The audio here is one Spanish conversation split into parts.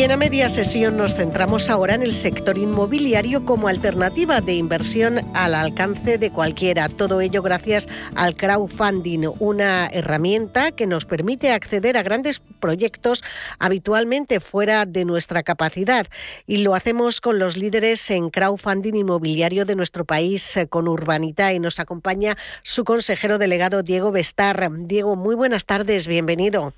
Y en la media sesión nos centramos ahora en el sector inmobiliario como alternativa de inversión al alcance de cualquiera. Todo ello gracias al crowdfunding, una herramienta que nos permite acceder a grandes proyectos habitualmente fuera de nuestra capacidad. Y lo hacemos con los líderes en crowdfunding inmobiliario de nuestro país, eh, con Urbanita. Y nos acompaña su consejero delegado, Diego Bestar. Diego, muy buenas tardes, bienvenido.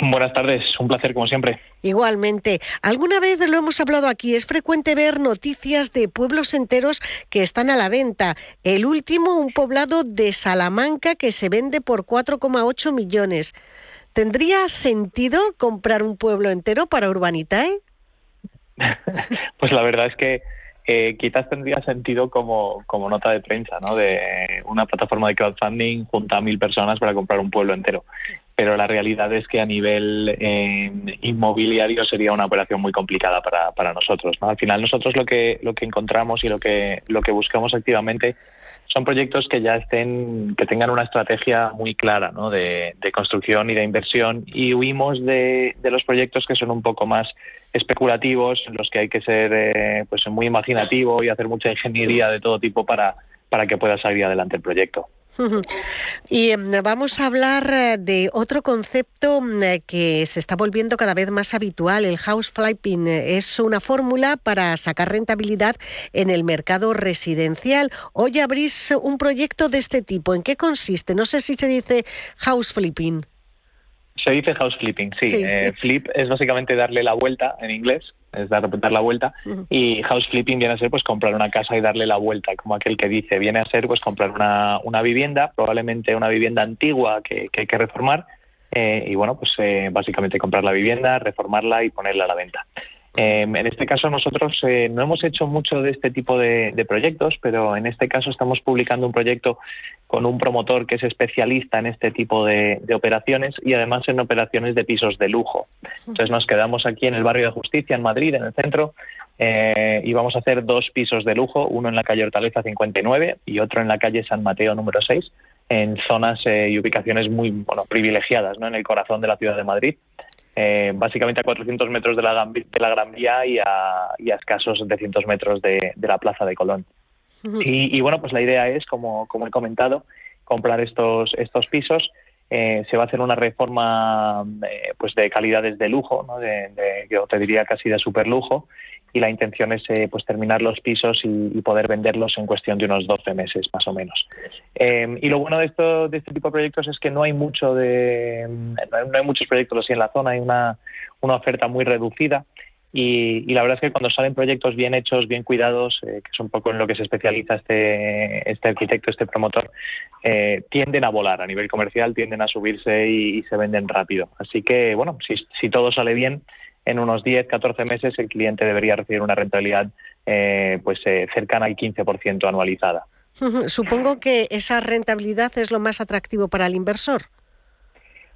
Buenas tardes, un placer como siempre. Igualmente, alguna vez lo hemos hablado aquí, es frecuente ver noticias de pueblos enteros que están a la venta. El último, un poblado de Salamanca que se vende por 4,8 millones. ¿Tendría sentido comprar un pueblo entero para Urbanitae? pues la verdad es que eh, quizás tendría sentido como, como nota de prensa, ¿no? De una plataforma de crowdfunding junta a mil personas para comprar un pueblo entero pero la realidad es que a nivel eh, inmobiliario sería una operación muy complicada para, para nosotros. ¿no? Al final nosotros lo que, lo que encontramos y lo que, lo que buscamos activamente son proyectos que ya estén, que tengan una estrategia muy clara de, construcción y de inversión y huimos de, de, los proyectos que son un poco más especulativos, en los que hay que ser eh, pues muy imaginativo y hacer mucha ingeniería de todo tipo para, para que pueda salir adelante el proyecto. Y em, vamos a hablar eh, de otro concepto mm, eh, que se está volviendo cada vez más habitual, el house flipping. Es una fórmula para sacar rentabilidad en el mercado residencial. Hoy abrís un proyecto de este tipo. ¿En qué consiste? No sé si se dice house flipping. Se dice house flipping, sí. Eh, flip es básicamente darle la vuelta en inglés es dar, dar la vuelta. Y house flipping viene a ser pues comprar una casa y darle la vuelta, como aquel que dice, viene a ser pues comprar una, una vivienda, probablemente una vivienda antigua que, que hay que reformar, eh, y bueno, pues eh, básicamente comprar la vivienda, reformarla y ponerla a la venta. Em, en este caso nosotros eh, no hemos hecho mucho de este tipo de, proyectos, pero en este caso estamos publicando un proyecto con un promotor que es especialista en este tipo de, operaciones y además en operaciones de pisos de lujo. Entonces nos quedamos aquí en el barrio de Justicia, en Madrid, en el centro, eh, y vamos a hacer dos pisos de lujo, uno en la calle Hortaleza 59 y otro en la calle San Mateo número 6, en zonas eh, y ubicaciones muy bueno, privilegiadas, ¿no? en el corazón de la ciudad de Madrid. Eh, básicamente a 400 metros de la, de la Gran Vía y a, escasos 700 metros de, la Plaza de Colón. y, bueno, pues la idea es, como, como he comentado, comprar estos, estos pisos. Eh, se va a hacer una reforma eh, pues de calidades de lujo, ¿no? de, yo te diría casi de super lujo, y la intención es eh, pues terminar los pisos y, poder venderlos en cuestión de unos 12 meses más o menos. Em, y lo bueno de esto de este tipo de proyectos es que no hay mucho de no hay muchos proyectos así en la zona, hay una, una oferta muy reducida. Y, la verdad es que cuando salen proyectos bien hechos, bien cuidados, eh, que es un poco en lo que se especializa este, este arquitecto, este promotor, eh, tienden a volar a nivel comercial, tienden a subirse y, se venden rápido. Así que, bueno, si todo sale bien, en unos 10, 14 meses el cliente debería recibir una rentabilidad eh, pues eh, cercana al 15% anualizada. Supongo que esa rentabilidad es lo más atractivo para el inversor.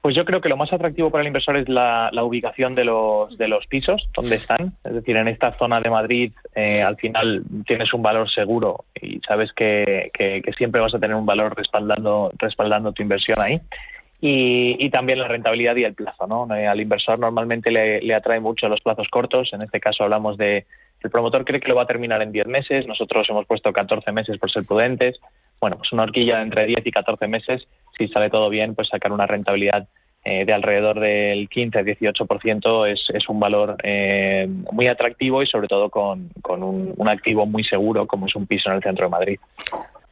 Pues yo creo que lo más atractivo para el inversor es la, ubicación de los, de los pisos, donde están. Es decir, en esta zona de Madrid, eh, al final tienes un valor seguro y sabes que, que, siempre vas a tener un valor respaldando, respaldando tu inversión ahí. Y, también la rentabilidad y el plazo. ¿no? Eh, al inversor normalmente le, atrae mucho los plazos cortos. En este caso hablamos de, el promotor cree que lo va a terminar en 10 meses, nosotros hemos puesto 14 meses por ser prudentes. Bueno, pues una horquilla entre 10 y 14 meses, si sale todo bien, pues sacar una rentabilidad eh, de alrededor del 15-18% es, es un valor eh, muy atractivo y sobre todo con, con un activo muy seguro como es un piso en el centro de Madrid.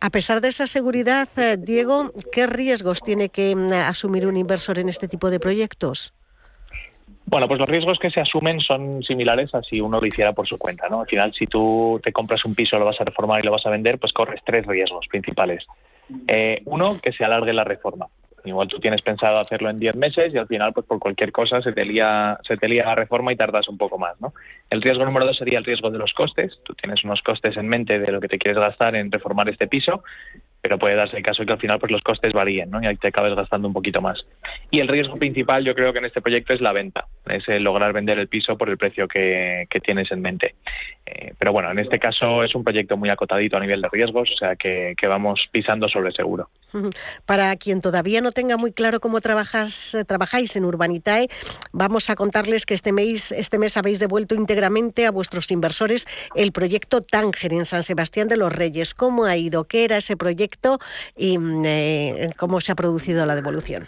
A pesar de esa seguridad, eh, Diego, ¿qué riesgos tiene que mm, asumir un inversor en este tipo de proyectos? Bueno, pues los riesgos que se asumen son similares a si uno lo hiciera por su cuenta, ¿no? Al final, si tú te compras un piso, lo vas a reformar y lo vas a vender, pues corres tres riesgos principales. Eh, uno, que se alargue la reforma. Igual tú tienes pensado hacerlo en 10 meses y al final, pues por cualquier cosa, se te lía, se te la reforma y tardas un poco más, ¿no? El riesgo número dos sería el riesgo de los costes. Tú tienes unos costes en mente de lo que te quieres gastar en reformar este piso. Pero puede darse el caso que al final pues los costes varíen ¿no? y ahí te acabes gastando un poquito más. Y el riesgo principal yo creo que en este proyecto es la venta, es lograr vender el piso por el precio que, tienes en mente. Eh, pero bueno, en este caso es un proyecto muy acotadito a nivel de riesgos, o sea que, vamos pisando sobre seguro. Para quien todavía no tenga muy claro cómo trabajas, trabajáis en Urbanitae, vamos a contarles que este mes, este mes habéis devuelto íntegramente a vuestros inversores el proyecto Tánger en San Sebastián de los Reyes. ¿Cómo ha ido? ¿Qué era ese proyecto? Y mm, eh, cómo se ha producido la devolución.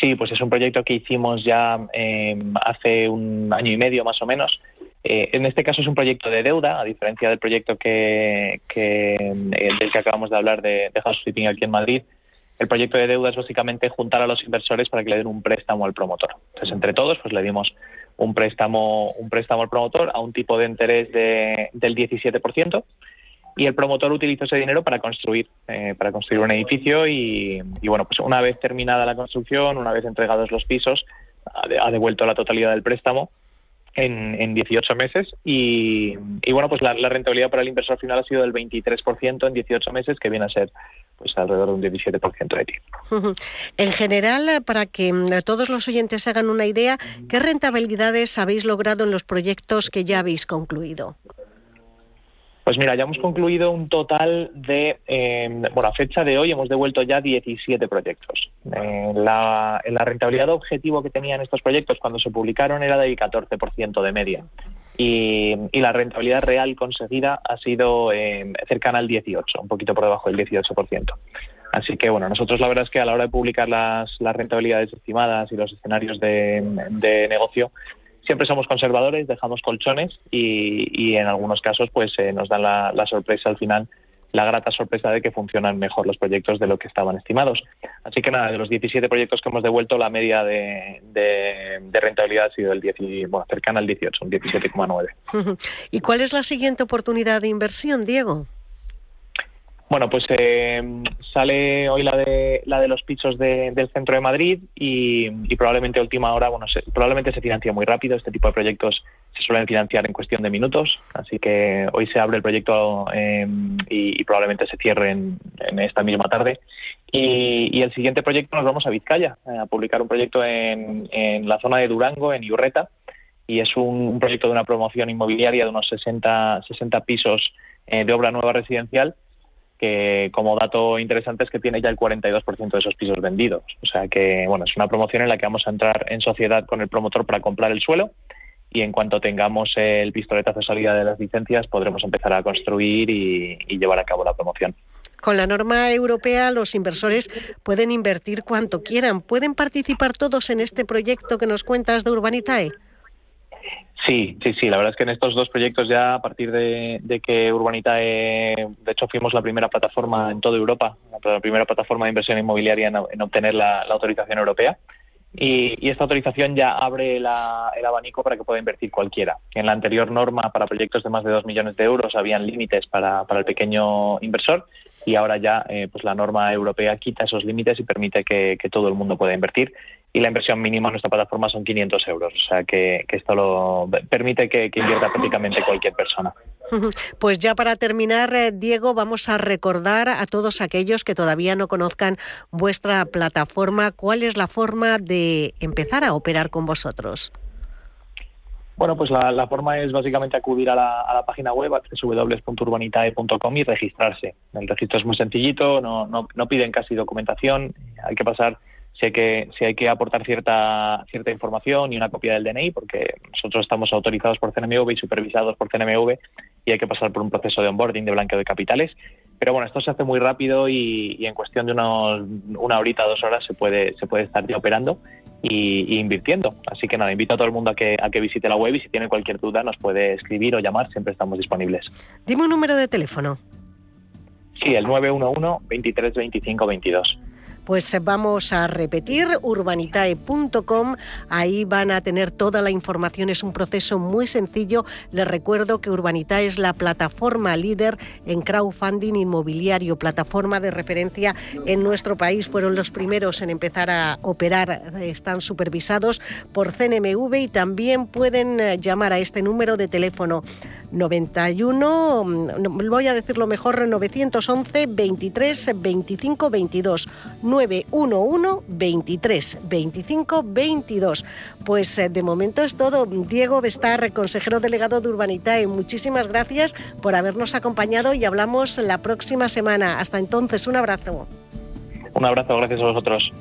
Sí, pues es un proyecto que hicimos ya em, hace un año y medio más o menos. Eh, en este caso es un proyecto de deuda, a diferencia del proyecto que, eh, del que acabamos de hablar de, de House Flipping aquí en Madrid. El proyecto de deuda es básicamente juntar a los inversores para que le den un préstamo al promotor. Entonces, entre todos, pues le dimos un préstamo, un préstamo al promotor a un tipo de interés de, del 17% y el promotor utilizó ese dinero para construir, eh, para construir un edificio y, bueno, pues una vez terminada la construcción, una vez entregados los pisos, ha, devuelto la totalidad del préstamo en, en 18 meses y, bueno, pues la, rentabilidad para el inversor final ha sido del 23% en 18 meses, que viene a ser pues alrededor de un 17% de tiempo. En general, para que mm, todos los oyentes hagan una idea, ¿qué rentabilidades habéis logrado en los proyectos que ya habéis concluido? Pues mira, ya hemos concluido un total de, eh, bueno, a fecha de hoy hemos devuelto ya 17 proyectos. Eh, la, rentabilidad objetivo que tenían estos proyectos cuando se publicaron era del 14% de media. Y, la rentabilidad real conseguida ha sido eh, cercana al 18, un poquito por debajo del 18%. Así que bueno, nosotros la verdad es que a la hora de publicar las, rentabilidades estimadas y los escenarios de negocio, siempre somos conservadores, dejamos colchones y, en algunos casos pues eh, nos dan la, sorpresa al final, la grata sorpresa de que funcionan mejor los proyectos de lo que estaban estimados. Así que nada, de los 17 proyectos que hemos devuelto, la media de, rentabilidad ha sido el 10, bueno, cercana al 18, un 17,9. ¿Y cuál es la siguiente oportunidad de inversión, Diego? Bueno, pues eh, sale hoy la de la de los pisos del centro de Madrid y, probablemente última hora, bueno, probablemente se financia muy rápido. Este tipo de proyectos se suelen financiar en cuestión de minutos, así que hoy se abre el proyecto em, y, probablemente se cierre en, esta misma tarde. Y, el siguiente proyecto nos vamos a Vizcaya, a publicar un proyecto en, la zona de Durango, en Iurreta, y es un, proyecto de una promoción inmobiliaria de unos 60, 60 pisos eh, de obra nueva residencial que como dato interesante es que tiene ya el 42% de esos pisos vendidos. O sea que, bueno, es una promoción en la que vamos a entrar en sociedad con el promotor para comprar el suelo y en cuanto tengamos el pistoletazo de salida de las licencias podremos empezar a construir y, llevar a cabo la promoción. Con la norma europea los inversores pueden invertir cuanto quieran. ¿Pueden participar todos en este proyecto que nos cuentas de Urbanitae? Sí, sí, sí. La verdad es que en estos dos proyectos ya a partir de, que Urbanitae, de hecho fuimos la primera plataforma en toda Europa, la primera plataforma de inversión inmobiliaria en, obtener la, autorización europea. Y, esta autorización ya abre el abanico para que pueda invertir cualquiera. En la anterior norma para proyectos de más de 2 millones de euros habían límites para, el pequeño inversor y ahora ya eh, pues la norma europea quita esos límites y permite que, todo el mundo pueda invertir y la inversión mínima en nuestra plataforma son 500 euros. O sea que, esto lo permite que, invierta prácticamente cualquier persona. Pues ya para terminar, eh, Diego, vamos a recordar a todos aquellos que todavía no conozcan vuestra plataforma, cuál es la forma de empezar a operar con vosotros. Bueno, pues la, forma es básicamente acudir a la, página web www.urbanitae.com y registrarse. El registro es muy sencillito, no, no, no piden casi documentación, hay que pasar si hay que, si hay que aportar cierta, cierta información y una copia del DNI, porque nosotros estamos autorizados por CNMV y supervisados por CNMV y hay que pasar por un proceso de onboarding de blanqueo de capitales. Pero bueno, esto se hace muy rápido y, en cuestión de unos, una horita, dos horas se puede, se puede estar ya operando y, invirtiendo. Así que nada, invito a todo el mundo a que, a que visite la web y si tiene cualquier duda nos puede escribir o llamar, siempre estamos disponibles. Dime un número de teléfono. Sí, el 911 23 25 22. Pues vamos a repetir urbanitae.com, ahí van a tener toda la información, es un proceso muy sencillo. Les recuerdo que Urbanitae es la plataforma líder en crowdfunding inmobiliario, plataforma de referencia en nuestro país. Fueron los primeros en empezar a operar, están supervisados por CNMV y también pueden eh, llamar a este número de teléfono 91, mm, voy a decirlo mejor, 911 23 25 22, 911 23 25 22. Pues eh, de momento es todo. Diego Bestar, consejero delegado de Urbanitae, muchísimas gracias por habernos acompañado y hablamos la próxima semana. Hasta entonces, un abrazo. Un abrazo, gracias a vosotros.